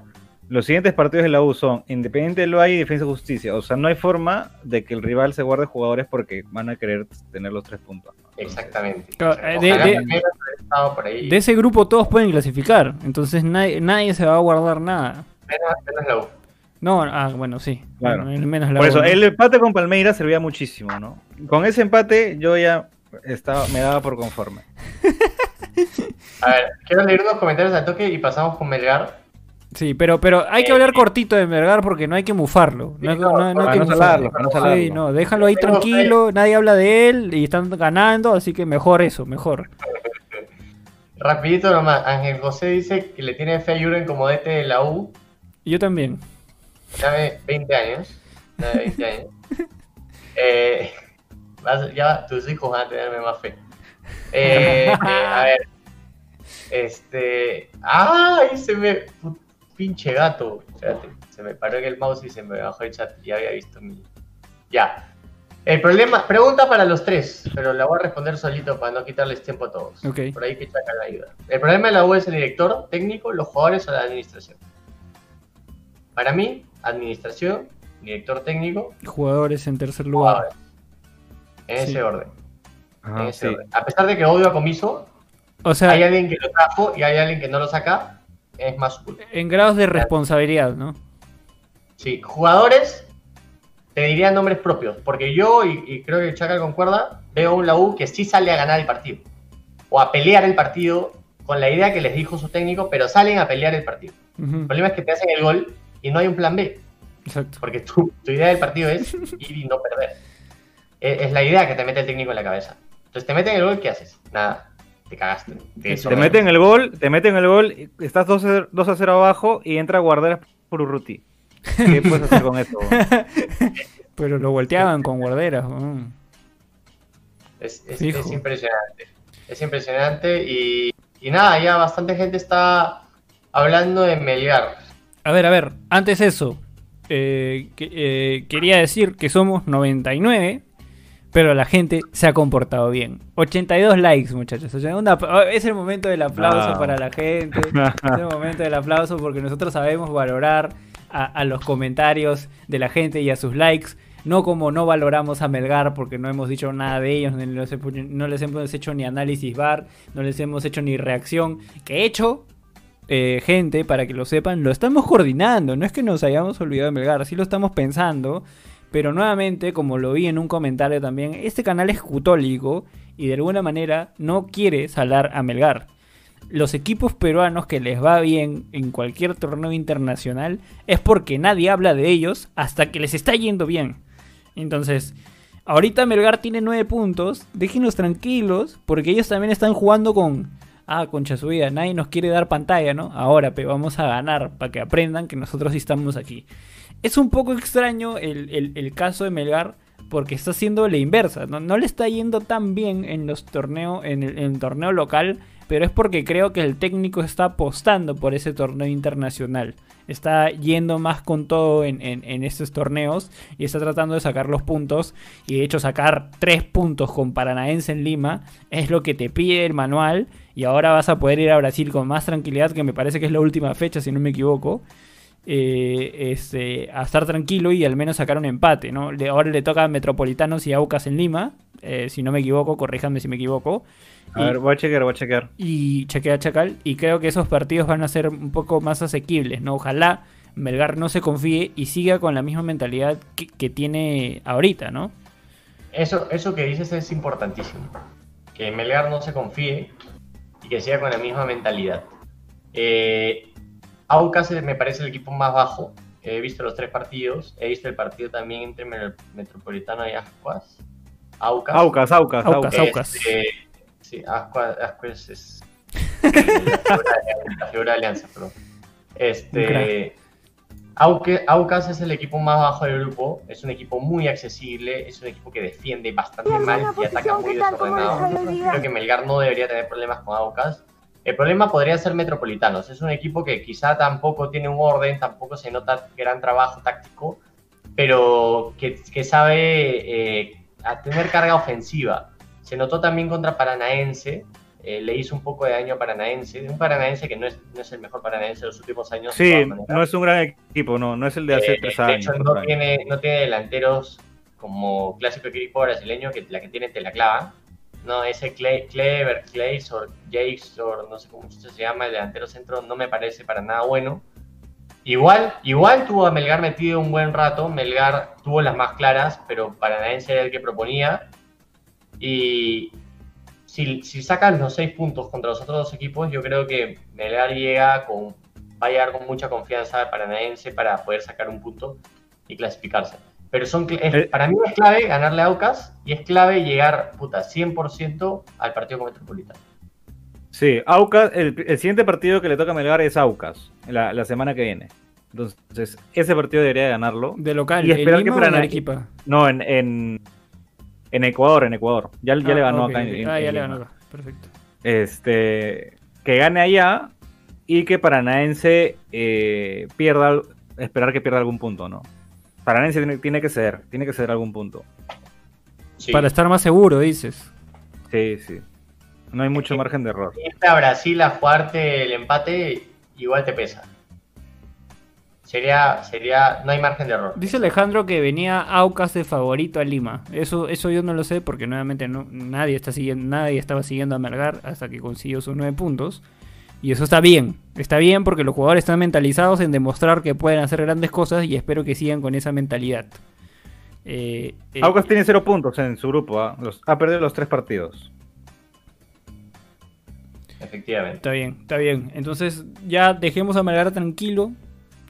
Los siguientes partidos de la U son Independiente del Valle y Defensa y Justicia. O sea, no hay forma de que el rival se guarde jugadores porque van a querer tener los tres puntos. Exactamente. Claro, eh, de- de- por ahí. De ese grupo todos pueden clasificar. Entonces nadie, nadie se va a guardar nada. Menos, menos la U. No, ah, bueno, sí. Claro. Bueno, menos la Por eso, U, ¿no? el empate con Palmeiras servía muchísimo, ¿no? Con ese empate yo ya estaba, me daba por conforme. A ver, quiero leer unos comentarios al toque y pasamos con Melgar. Sí, pero, pero hay que hablar cortito de Melgar porque no hay que mufarlo. No, hay que- no, no- no hay para que no mufarlo. Sí, no, déjalo ahí tranquilo, nadie habla de él y están ganando, así que mejor eso, mejor. Rapidito nomás, Ángel José dice que le tiene fe a Juren como DT de la U. Yo también. Dame 20 años. Dame 20 años. Eh, ya tus hijos van a tenerme más fe. Eh, eh, a ver. Este. ¡Ay! Se me. Pinche gato. Espérate. Se me paró en el mouse y se me bajó el chat. Ya había visto mi. Ya. El problema. Pregunta para los tres, pero la voy a responder solito para no quitarles tiempo a todos. Ok. Por ahí que chaca la ayuda. El problema de la U es el director técnico, los jugadores o la administración. Para mí, administración, director técnico, Jugadores en tercer lugar. jugadores. En Sí. ese orden. en Ajá, ese sí. orden. A pesar de que odio a Comiso, O sea, hay alguien que lo trajo y hay alguien que no lo saca, es más en grados de responsabilidad, ¿no? Sí, jugadores, te diría nombres propios, porque yo, y, y creo que Chacal concuerda, veo un la U que sí sale a ganar el partido, o a pelear el partido con la idea que les dijo su técnico, pero salen a pelear el partido. El problema es que te hacen el gol y no hay un plan B, Exacto. porque tu, tu idea del partido es ir y no perder. es, es la idea que te mete el técnico en la cabeza. Entonces te meten el gol, ¿qué haces? Nada, te cagaste. Te, Te meten el gol, te meten el gol, estás 2 a 2 a 0 abajo y entra Guarderas por Urruti. ¿Qué puedes hacer con eso? Pero lo volteaban con guarderas. mm. Es, es- Fijo. es impresionante. Es impresionante y, y nada, ya bastante gente está hablando de Melgar. A ver, a ver, antes eso, eh, que- eh, quería decir que somos 99, pero la gente se ha comportado bien. 82 likes, muchachos. O sea, una- es el momento del aplauso para la gente. Es el momento del aplauso porque nosotros sabemos valorar a, a los comentarios de la gente y a sus likes. No como no valoramos a Melgar porque no hemos dicho nada de ellos, no les hemos hecho ni análisis bar, no les hemos hecho ni reacción. Que he hecho, eh, gente, para que lo sepan, lo estamos coordinando. No es que nos hayamos olvidado de Melgar, sí lo estamos pensando. Pero nuevamente, como lo vi en un comentario también, este canal es cutólico y de alguna manera no quiere salar a Melgar. Los equipos peruanos que les va bien en cualquier torneo internacional es porque nadie habla de ellos hasta que les está yendo bien. Entonces, ahorita Melgar tiene 9 puntos, déjenos tranquilos porque ellos también están jugando con... Ah, concha su vida, nadie nos quiere dar pantalla, ¿no? Ahora, pe, vamos a ganar para que aprendan que nosotros sí estamos aquí. Es un poco extraño el, caso de Melgar porque está haciendo la inversa. No, no le está yendo tan bien en los torneos, en el torneo local, pero es porque creo que el técnico está apostando por ese torneo internacional. Está yendo más con todo en, en- en estos torneos y está tratando de sacar los puntos. Y de hecho sacar tres puntos con Paranaense en Lima es lo que te pide el manual. Y ahora vas a poder ir a Brasil con más tranquilidad, que me parece que es la última fecha, si no me equivoco eh, este, a estar tranquilo y al menos sacar un empate, ¿no? Le- ahora le toca a Metropolitanos y Aucas en Lima, eh, si no me equivoco, corríjanme si me equivoco. A ver, voy a chequear, voy a chequear. Y chequea Chacal, y creo que esos partidos van a ser un poco más asequibles, ¿no? Ojalá Melgar no se confíe y siga con la misma mentalidad que, que tiene ahorita, ¿no? Eso, eso que dices es importantísimo. Que Melgar no se confíe y que siga con la misma mentalidad. Eh, Aucas me parece el equipo más bajo. He visto los tres partidos. He visto el partido también entre Met- Metropolitano y Ascuas. Aucas. Aucas, Aucas, Aucas, Aucas. Aucas. Este, sí, Ascuas, Ascuas es la figura de- la figura de Alianza, perdón. Este, Auque- Aucas es el equipo más bajo del grupo, es un equipo muy accesible, es un equipo que defiende bastante mal y ataca muy desordenado. Creo que Melgar no debería tener problemas con Aucas. El problema podría ser Metropolitanos, es un equipo que quizá tampoco tiene un orden, tampoco se nota gran trabajo táctico, pero que, que sabe eh, a tener carga ofensiva. Se notó también contra Paranaense, eh, le hizo un poco de daño a Paranaense, un Paranaense que no es, no es el mejor Paranaense de los últimos años. de Sí, no es un gran equipo, no, no es el de hace Eh, tres de años. hecho, cuatro no tiene, no tiene delanteros como clásico equipo brasileño, que la que tiene te la clava. No, ese Clever, Clays o Jakes, o no sé cómo se llama, el delantero centro, no me parece para nada bueno. Igual, igual tuvo a Melgar metido un buen rato. Melgar tuvo las más claras, pero Paranaense era el que proponía. Y si, sacan los seis puntos contra los otros dos equipos, yo creo que Melgar llega con, va a llegar con mucha confianza Paranaense para poder sacar un punto y clasificarse. Pero son, es- Eh. para mí es clave ganarle a Aucas y es clave llegar puta, 100% al partido con Metropolitano. Sí, Aucas, el, el siguiente partido que le toca a Melgar es Aucas, la, la semana que viene. Entonces, ese partido debería ganarlo. De local, Y ¿en esperar que Arequipa? No, en, en, en Ecuador, en Ecuador. Ya, ya le Ah, ganó ok, acá en, Ah, ya en le ganó acá. Perfecto. Este, que gane allá y que Paranaense eh, pierda, esperar que pierda algún punto, ¿no? Paranaense tiene, tiene que ceder, tiene que ceder algún punto. Sí. Para estar más seguro, dices. Sí, sí. No hay mucho margen de error. irte a Brasil a jugarte el empate, igual te pesa. Sería, sería, no hay margen de error. Dice Alejandro que venía Aucas de favorito a Lima. Eso, eso yo no lo sé porque nuevamente no, nadie está siguiendo, nadie estaba siguiendo a Melgar hasta que consiguió sus nueve puntos. Y eso está bien. Está bien porque los jugadores están mentalizados en demostrar que pueden hacer grandes cosas y espero que sigan con esa mentalidad. Eh, eh, Aucas tiene cero puntos en su grupo, ¿ah? Los- ha perdido los tres partidos. Efectivamente. Está bien, está bien. Entonces ya dejemos a Melgar tranquilo.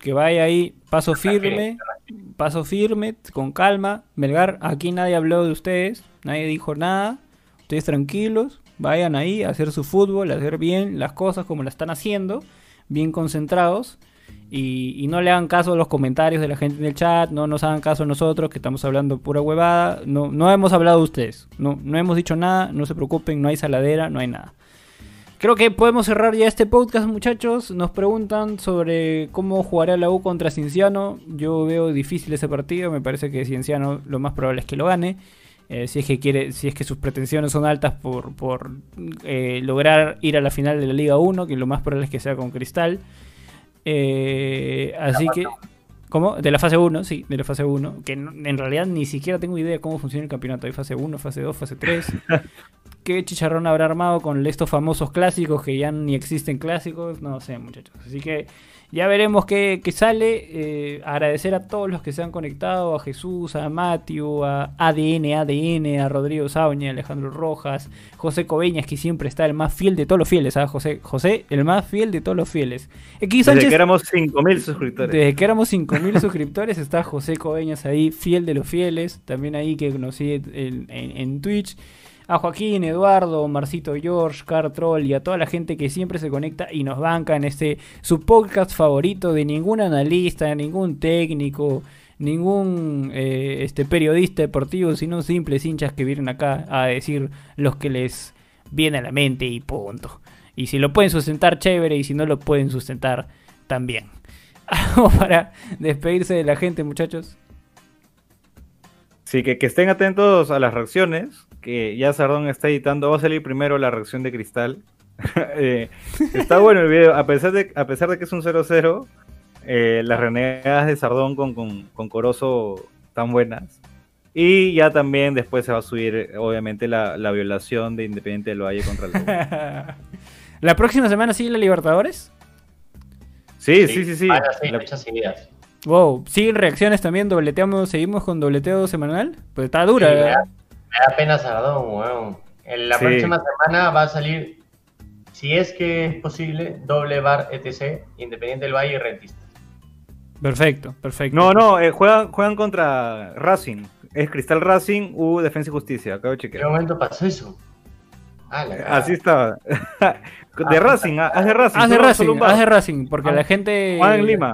Que vaya ahí, paso firme. paso firme, con calma. Melgar, aquí nadie habló de ustedes, nadie dijo nada. Ustedes tranquilos, vayan ahí a hacer su fútbol, a hacer bien las cosas como la están haciendo, bien concentrados. Y, no le hagan caso a los comentarios de la gente en el chat, no nos hagan caso a nosotros que estamos hablando pura huevada. No, no hemos hablado de ustedes, no, no hemos dicho nada, no se preocupen, no hay saladera, no hay nada. Creo que podemos cerrar ya este podcast, muchachos. Nos preguntan sobre cómo jugará la U contra Cienciano. Yo veo difícil ese partido. Me parece que Cienciano lo más probable es que lo gane. Eh, si es que quiere, si es que sus pretensiones son altas por, por eh, lograr ir a la final de la Liga 1, que lo más probable es que sea con Cristal. Eh, así que. ¿Cómo? De la fase 1, sí, de la fase 1. Que en realidad ni siquiera tengo idea de cómo funciona el campeonato. Hay fase 1, fase 2, fase 3. ¿Qué chicharrón habrá armado con estos famosos clásicos que ya ni existen clásicos? No sé, muchachos. Así que ya veremos qué, qué sale. Eh, agradecer a todos los que se han conectado: a Jesús, a Matthew, a ADN, ADN, a Rodrigo Sauña, Alejandro Rojas, José Coveñas, que siempre está el más fiel de todos los fieles. ¿ah? José, José, el más fiel de todos los fieles. X Desde que éramos 5000 suscriptores. Desde que éramos 5.000 suscriptores está José Coveñas ahí, fiel de los fieles, también ahí que nos sigue en, en- Twitch. A Joaquín, Eduardo, Marcito George, Car Troll y a toda la gente que siempre se conecta y nos banca en este su podcast favorito de ningún analista, ningún técnico, ningún eh, este periodista deportivo, sino simples hinchas que vienen acá a decir los que les viene a la mente y punto. Y si lo pueden sustentar, chévere, y si no lo pueden sustentar, también. Algo para despedirse de la gente, muchachos. Sí, que, que estén atentos a las reacciones, que ya Sardón está editando, va a salir primero la reacción de Cristal. Eh, está bueno el video, a pesar de, a pesar de que es un 0-0, eh, las renegadas de Sardón con, con, con Corozo están buenas. Y ya también después se va a subir, obviamente, la, la violación de Independiente del Valle contra el la próxima semana sigue la Libertadores. Sí, sí, sí, sí. Van a ser La- fechas seguidas. Wow, siguen reacciones también, dobleteamos, seguimos con dobleteo semanal. Pues está dura. Sí, me, ¿verdad? da, me da pena Sardón, weón. En la Sí. próxima semana va a salir, si es que es posible, doble bar ETC, Independiente del Valle y Rentista. Perfecto, perfecto. No, no, eh, juegan, juegan contra Racing. Es Cristal Racing, U Defensa y Justicia. Acabo de ¿En qué chequear. momento pasó eso? Ah. Así estaba. de Racing, ah, haz de Racing. Haz de Racing, haz de porque Ah, la gente. Juan en Lima.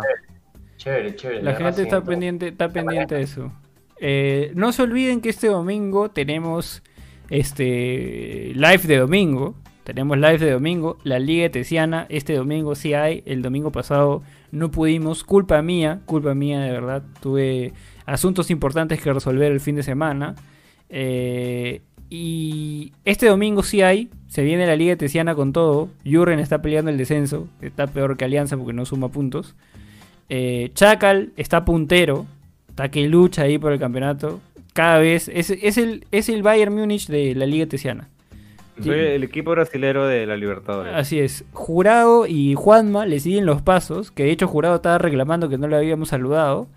Chévere, chévere. La gente está pendiente, está pendiente de eso. Eh, no se olviden que este domingo tenemos este live de domingo. Tenemos live de domingo. La Liga Tesiana. Este domingo sí hay. El domingo pasado no pudimos. Culpa mía. Culpa mía de verdad. Tuve asuntos importantes que resolver el fin de semana. Eh, y este domingo sí hay. Se viene la Liga Tesiana con todo. Jurgen está peleando el descenso. Está peor que Alianza porque no suma puntos. Eh, Chacal está puntero. Está que lucha ahí por el campeonato. Cada vez. Es, es el, es el Bayern Múnich de la Liga Tesiana. Soy el equipo brasilero de la Libertadores. Así es. Jurado y Juanma le siguen los pasos. Que de hecho Jurado estaba reclamando que no le habíamos saludado.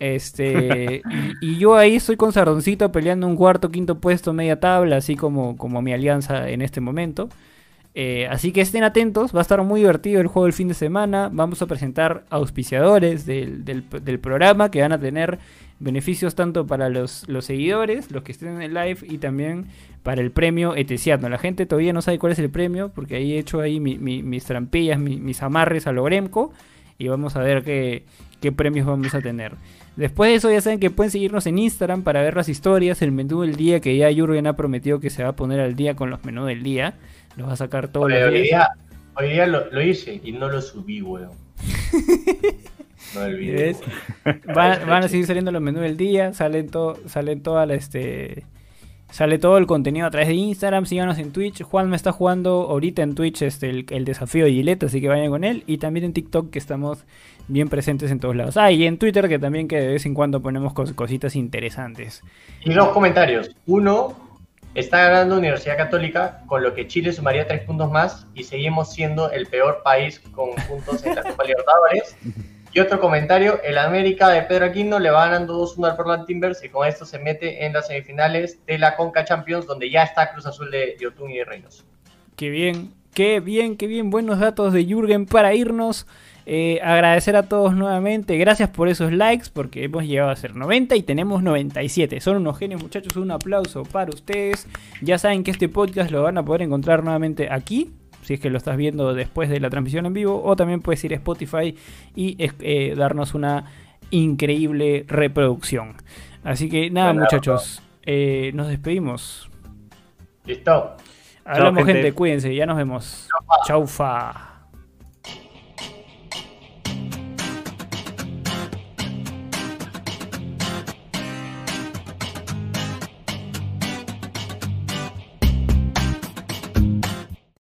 Este. y, y yo ahí estoy con Sardoncito peleando un cuarto, quinto puesto, media tabla, así como, como mi alianza en este momento. Eh, así que estén atentos, va a estar muy divertido el juego el fin de semana. Vamos a presentar auspiciadores del, del- del programa que van a tener beneficios tanto para los, los seguidores, los que estén en el live y también para el premio Etesiano. La gente todavía no sabe cuál es el premio porque ahí he hecho ahí mi- mi- mis trampillas, mi- mis amarres a lo Gremco y vamos a ver qué, qué premios vamos a tener. Después de eso ya saben que pueden seguirnos en Instagram para ver las historias, el menú del día que ya Jurgen ha prometido que se va a poner al día con los menús del día. Los va a sacar todos Oye, los hoy días. día, hoy día lo, lo hice y no lo subí, weón. No olvidé. ¿Ves? Van, van a seguir saliendo los menús del día, salen todo, salen toda la este. Sale todo el contenido a través de Instagram, síganos en Twitch. Juan me está jugando ahorita en Twitch este, el, el desafío de Gillette, así que vayan con él. Y también en TikTok que estamos bien presentes en todos lados. Ah, y en Twitter que también que de vez en cuando ponemos cos- cositas interesantes. Y dos comentarios. Uno, está ganando Universidad Católica, con lo que Chile sumaría tres puntos más y seguimos siendo el peor país con puntos en la Copa Libertadores. Y otro comentario, el América de Pedro Aquino le va ganando 2-1 al Portland Timbers y con esto se mete en las semifinales de la Conca Champions, donde ya está Cruz Azul de Yotun y de Reynoso. Qué bien, qué bien, qué bien. Buenos datos de Jürgen para irnos. Eh, agradecer a todos nuevamente. Gracias por esos likes porque hemos llegado a ser 90 y tenemos 97. Son unos genios muchachos. Un aplauso para ustedes. Ya saben que este podcast lo van a poder encontrar nuevamente aquí. Si es que lo estás viendo después de la transmisión en vivo. O también puedes ir a Spotify y eh, darnos una increíble reproducción. Así que nada muchachos. Eh, nos despedimos. Listo. Hablamos gente. cuídense. Ya nos vemos. Chaufa.